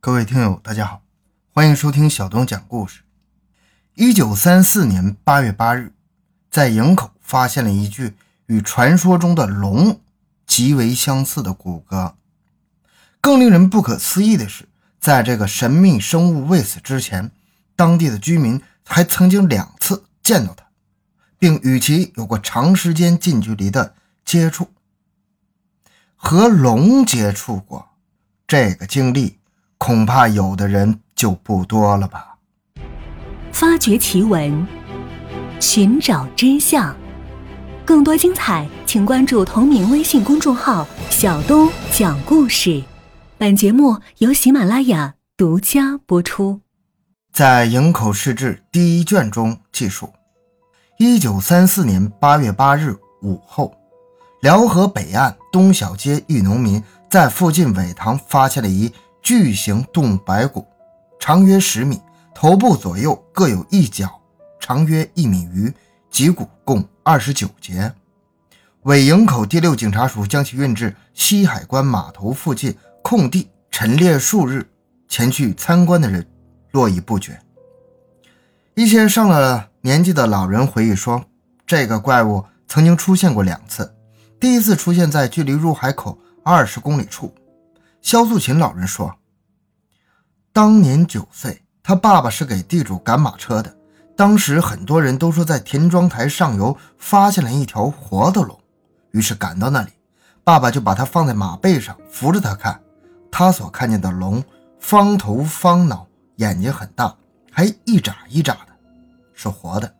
各位听友，大家好，欢迎收听小东讲故事。一九三四年八月八日，在营口发现了一具与传说中的龙极为相似的骨骼。更令人不可思议的是，在这个神秘生物未死之前，当地的居民还曾经两次见到它，并与其有过长时间近距离的接触。和龙接触过，这个经历恐怕有的人就不多了吧。发掘奇闻，寻找真相，更多精彩，请关注同名微信公众号“小东讲故事”。本节目由喜马拉雅独家播出。在《营口市志》第一卷中记述，一九三四年八月八日午后。辽河北岸东小街一农民在附近苇塘发现了一巨型动白骨，长约十米，头部左右各有一角，长约一米余，脊骨共二十九节。尾营口第六警察署将其运至西海关码头附近空地陈列数日，前去参观的人络绎不绝。一些上了年纪的老人回忆说，这个怪物曾经出现过两次。第一次出现在距离入海口二十公里处。肖素琴老人说：“当年九岁，他爸爸是给地主赶马车的。当时很多人都说在田庄台上游发现了一条活的龙，于是赶到那里，爸爸就把它放在马背上扶着他看。他所看见的龙，方头方脑，眼睛很大，还一眨一眨的，是活的，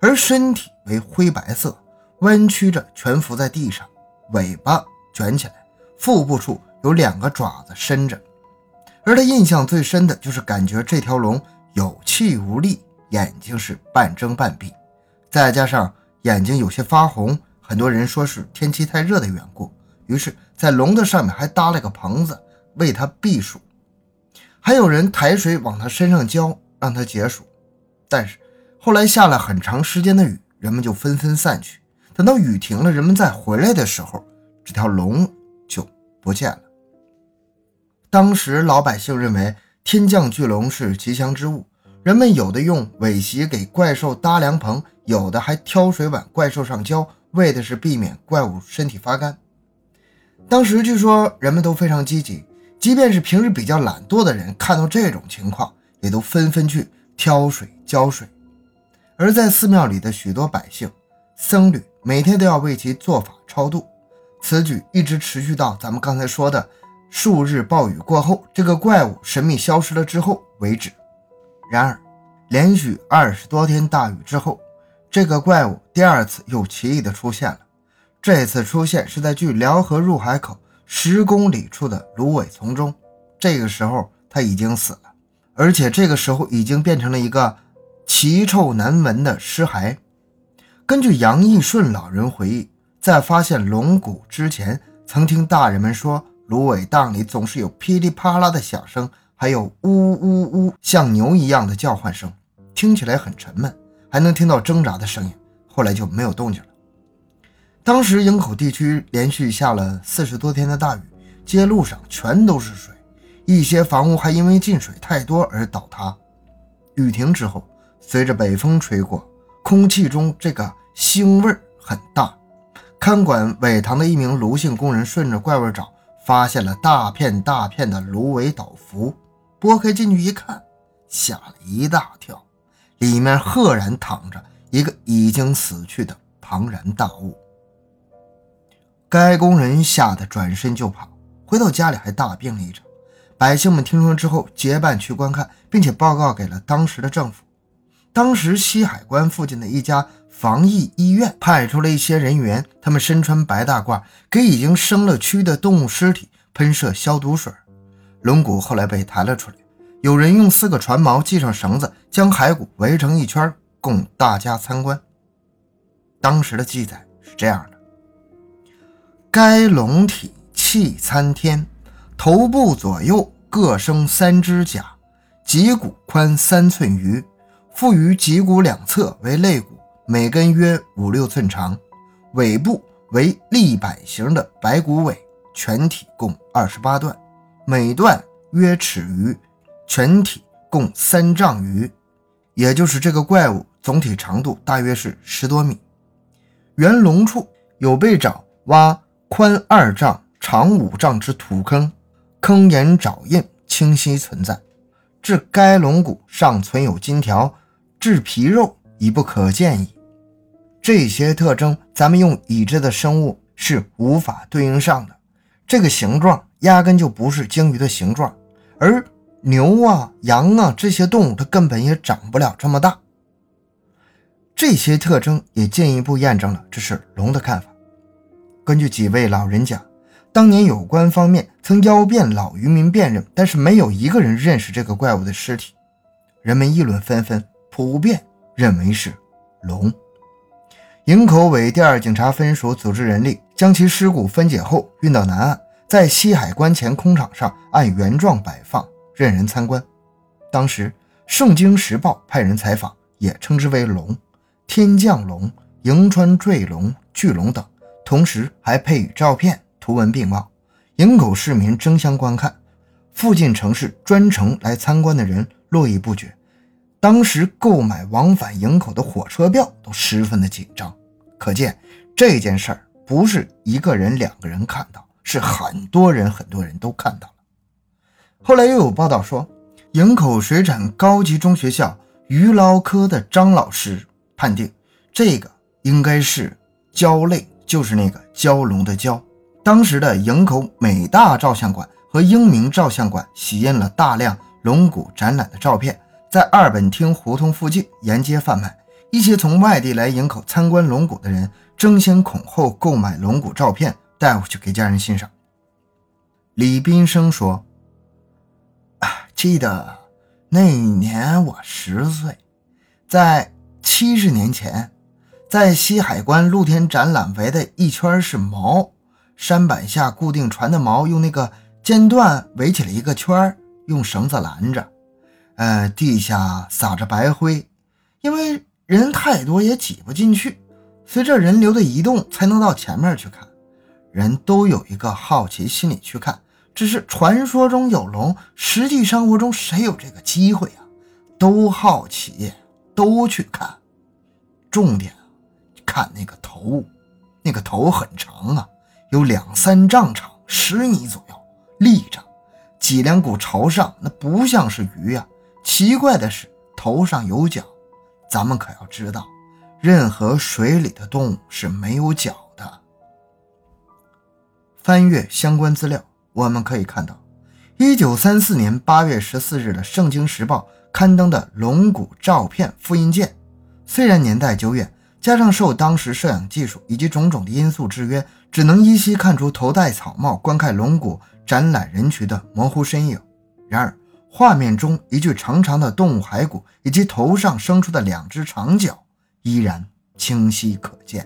而身体为灰白色。”弯曲着蜷伏在地上，尾巴卷起来，腹部处有两个爪子伸着。而他印象最深的就是感觉这条龙有气无力，眼睛是半睁半闭，再加上眼睛有些发红，很多人说是天气太热的缘故。于是，在龙的上面还搭了个棚子，为它避暑。还有人抬水往它身上浇，让它解暑。但是后来下了很长时间的雨，人们就纷纷散去。等到雨停了，人们再回来的时候，这条龙就不见了。当时老百姓认为天降巨龙是吉祥之物，人们有的用苇席给怪兽搭凉棚，有的还挑水往怪兽上浇，为的是避免怪物身体发干。当时据说人们都非常积极，即便是平时比较懒惰的人，看到这种情况，也都纷纷去挑水浇水。而在寺庙里的许多百姓、僧侣。每天都要为其做法超度，此举一直持续到咱们刚才说的数日暴雨过后，这个怪物神秘消失了之后为止。然而，连续二十多天大雨之后，这个怪物第二次又奇异的出现了。这次出现是在距辽河入海口十公里处的芦苇丛中，这个时候他已经死了，而且这个时候已经变成了一个奇臭难闻的尸骸。根据杨义顺老人回忆，在发现龙骨之前，曾听大人们说，芦苇荡里总是有噼里啪啦的响声，还有呜呜呜像牛一样的叫唤声，听起来很沉闷，还能听到挣扎的声音。后来就没有动静了。当时营口地区连续下了四十多天的大雨，街路上全都是水，一些房屋还因为进水太多而倒塌。雨停之后，随着北风吹过。空气中这个腥味很大，看管苇塘的一名卢姓工人顺着怪味找，发现了大片大片的芦苇倒伏，拨开进去一看，吓了一大跳，里面赫然躺着一个已经死去的庞然大物。该工人吓得转身就跑，回到家里还大病了一场。百姓们听说之后结伴去观看，并且报告给了当时的政府。当时西海关附近的一家防疫医院派出了一些人员，他们身穿白大褂，给已经生了蛆的动物尸体喷射消毒水。龙骨后来被抬了出来，有人用四个船锚系上绳子，将骸骨围成一圈，供大家参观。当时的记载是这样的：该龙体气参天，头部左右各生三只甲，脊骨宽三寸余。附于脊骨两侧为肋骨，每根约五六寸长，尾部为立板形的白骨尾，全体共二十八段，每段约尺余，全体共三丈余，也就是这个怪物总体长度大约是十多米。圆龙处有被爪挖宽二丈、长五丈之土坑，坑沿爪印清晰存在。至该龙骨尚存有金条，至皮肉已不可见矣。这些特征，咱们用已知的生物是无法对应上的。这个形状压根就不是鲸鱼的形状，而牛啊、羊啊这些动物，它根本也长不了这么大。这些特征也进一步验证了这是龙的看法。根据几位老人讲，当年有关方面曾邀遍老渔民辨认，但是没有一个人认识这个怪物的尸体。人们议论纷纷，普遍认为是龙。营口委第二警察分署组织人力，将其尸骨分解后运到南岸，在西海关前空场上按原状摆放，任人参观。当时《圣经时报》派人采访，也称之为龙、天降龙、迎川坠龙、巨龙等，同时还配以照片，图文并茂。营口市民争相观看，附近城市专程来参观的人络绎不绝。当时购买往返营口的火车票都十分的紧张，可见这件事儿不是一个人、两个人看到，是很多人、很多人都看到了。后来又有报道说，营口水产高级中学校鱼捞科的张老师判定，这个应该是蛟类，就是那个蛟龙的蛟。当时的营口美大照相馆和英明照相馆洗印了大量龙骨展览的照片。在二本町胡同附近沿街贩卖，一些从外地来营口参观龙骨的人争先恐后购买龙骨照片带回去给家人欣赏。李斌生说：“啊，记得那年我十岁，在七十年前，在西海关露天展览围的一圈是锚，山板下固定船的锚用那个尖段围起了一个圈，用绳子拦着。”呃，地下撒着白灰，因为人太多也挤不进去。随着人流的移动，才能到前面去看。人都有一个好奇心理去看，只是传说中有龙，实际生活中谁有这个机会啊？都好奇，都去看。重点看那个头，那个头很长啊，有两三丈长，十米左右，立着，脊梁骨朝上，那不像是鱼呀。奇怪的是，头上有角，咱们可要知道，任何水里的动物是没有角的。翻阅相关资料，我们可以看到，一九三四年八月十四日的《圣经时报》刊登的龙骨照片复印件，虽然年代久远，加上受当时摄影技术以及种种的因素制约，只能依稀看出头戴草帽观看龙骨展览人群的模糊身影。然而，画面中一具长长的动物骸骨以及头上生出的两只长角依然清晰可见。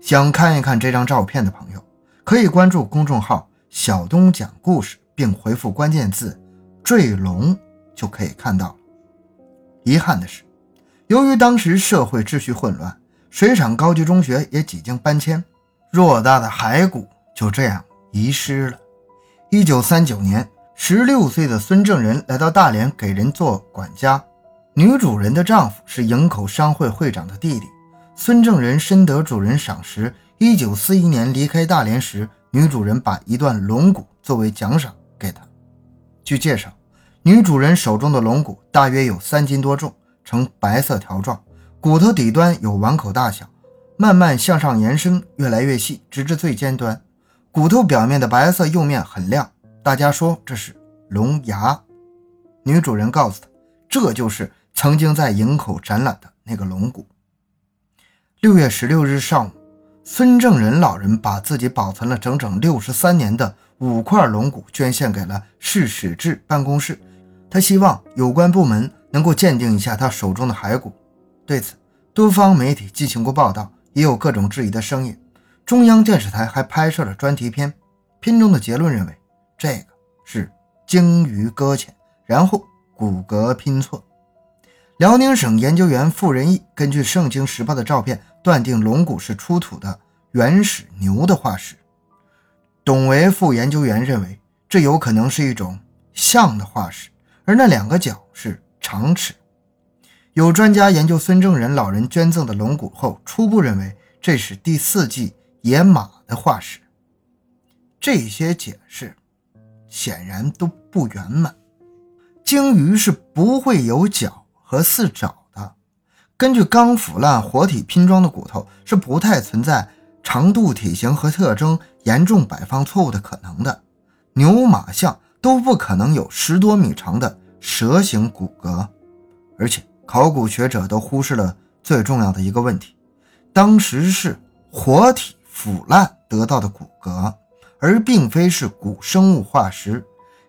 想看一看这张照片的朋友，可以关注公众号“小东讲故事”，并回复关键字“坠龙”就可以看到了。遗憾的是，由于当时社会秩序混乱，水产高级中学也几经搬迁，偌大的骸骨就这样遗失了。一九三九年。十六岁的孙正仁来到大连给人做管家，女主人的丈夫是营口商会会长的弟弟。孙正仁深得主人赏识，一九四一年离开大连时，女主人把一段龙骨作为奖赏给他。据介绍，女主人手中的龙骨大约有三斤多重，呈白色条状，骨头底端有碗口大小，慢慢向上延伸，越来越细，直至最尖端。骨头表面的白色釉面很亮。大家说这是龙牙，女主人告诉他，这就是曾经在营口展览的那个龙骨。六月十六日上午，孙正仁老人把自己保存了整整六十三年的五块龙骨捐献给了市史志办公室，他希望有关部门能够鉴定一下他手中的骸骨。对此，多方媒体进行过报道，也有各种质疑的声音。中央电视台还拍摄了专题片，片中的结论认为。这个是鲸鱼搁浅，然后骨骼拼错。辽宁省研究员傅仁义根据《圣经时报》的照片，断定龙骨是出土的原始牛的化石。董维副研究员认为，这有可能是一种象的化石，而那两个角是长齿。有专家研究孙正仁老人捐赠的龙骨后，初步认为这是第四纪野马的化石。这些解释显然都不圆满。鲸鱼是不会有角和四爪的。根据刚腐烂活体拼装的骨头，是不太存在长度、体型和特征严重摆放错误的可能的。牛、马、象都不可能有十多米长的蛇形骨骼，而且。考古学者都忽视了最重要的一个问题：当时是活体腐烂得到的骨骼，而并非是古生物化石。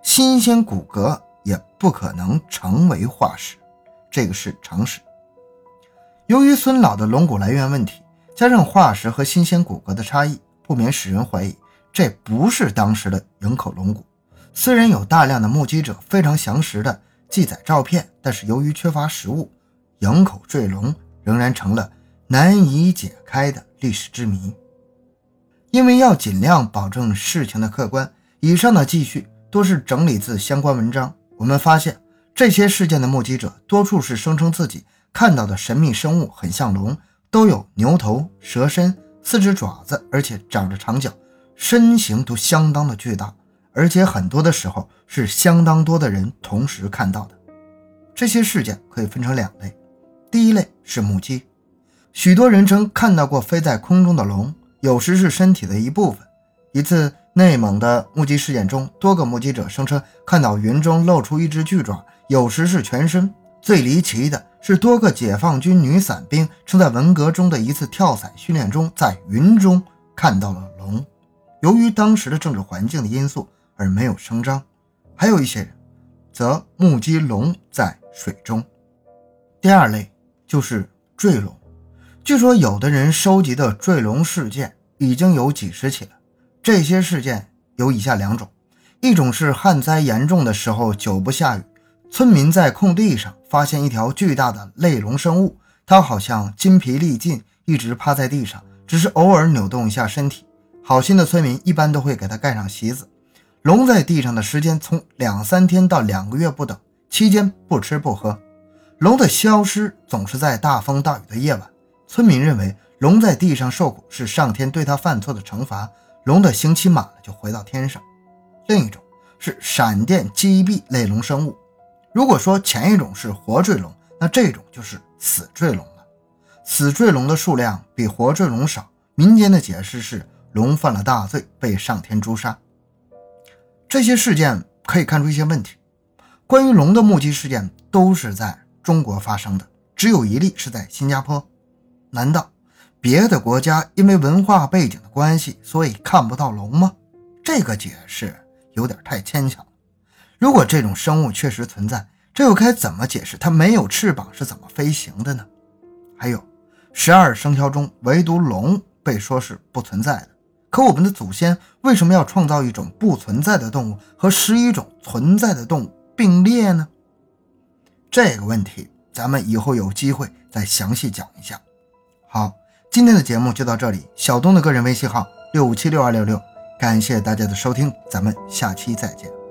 新鲜骨骼也不可能成为化石，这个是常识。由于孙老的龙骨来源问题，加上化石和新鲜骨骼的差异，不免使人怀疑这不是当时的营口龙骨。虽然有大量的目击者非常详实的。记载照片，但是由于缺乏实物，营口坠龙仍然成了难以解开的历史之谜。因为要尽量保证事情的客观，以上的记叙多是整理自相关文章。我们发现，这些事件的目击者多数是声称自己看到的神秘生物很像龙，都有牛头、蛇身、四只爪子，而且长着长角，身形都相当的巨大。而且很多的时候是相当多的人同时看到的。这些事件可以分成两类，第一类是目击，许多人称看到过飞在空中的龙，有时是身体的一部分。一次内蒙的目击事件中，多个目击者声称看到云中露出一只巨爪，有时是全身。最离奇的是，多个解放军女伞兵称在文革中的一次跳伞训练中，在云中看到了龙。由于当时的政治环境的因素。而没有声张，还有一些人则目击龙在水中。第二类就是坠龙，据说有的人收集的坠龙事件已经有几十起了。这些事件有以下两种：一种是旱灾严重的时候，久不下雨，村民在空地上发现一条巨大的类龙生物，它好像筋疲力尽，一直趴在地上，只是偶尔扭动一下身体。好心的村民一般都会给它盖上席子。龙在地上的时间从两三天到两个月不等，期间不吃不喝。龙的消失总是在大风大雨的夜晚。村民认为龙在地上受苦是上天对他犯错的惩罚。龙的刑期满了就回到天上。另一种是闪电击毙类龙生物。如果说前一种是活坠龙，那这种就是死坠龙了。死坠龙的数量比活坠龙少。民间的解释是龙犯了大罪，被上天诛杀。这些事件可以看出一些问题。关于龙的目击事件都是在中国发生的，只有一例是在新加坡。难道别的国家因为文化背景的关系，所以看不到龙吗？这个解释有点太牵强。如果这种生物确实存在，这又该怎么解释它没有翅膀是怎么飞行的呢？还有，十二生肖中唯独龙被说是不存在的。可我们的祖先为什么要创造一种不存在的动物和十一种存在的动物并列呢？这个问题咱们以后有机会再详细讲一下。好，今天的节目就到这里。小东的个人微信号六五七六二六六，感谢大家的收听，咱们下期再见。